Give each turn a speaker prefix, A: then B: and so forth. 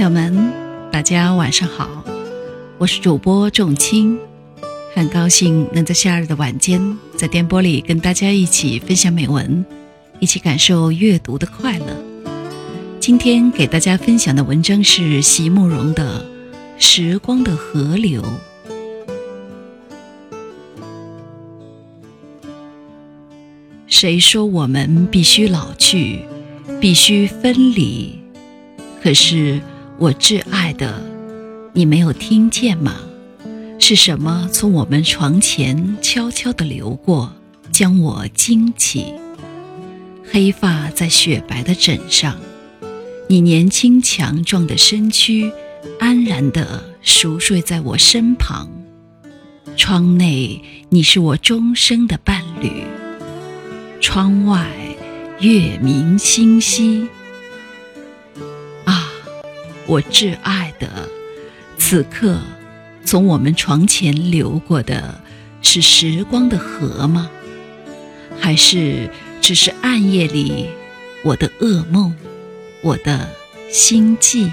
A: 朋友们，大家晚上好，我是主播仲青，很高兴能在夏日的晚间，在电波里跟大家一起分享美文，一起感受阅读的快乐。今天给大家分享的文章是席慕容的《时光的河流》。谁说我们必须老去，必须分离？可是。我挚爱的，你没有听见吗？是什么从我们床前悄悄地流过，将我惊起？黑发在雪白的枕上，你年轻强壮的身躯安然地熟睡在我身旁。窗内，你是我终生的伴侣；窗外，月明星稀。我挚爱的，此刻从我们床前流过的是时光的河吗？还是只是暗夜里我的噩梦，我的心悸？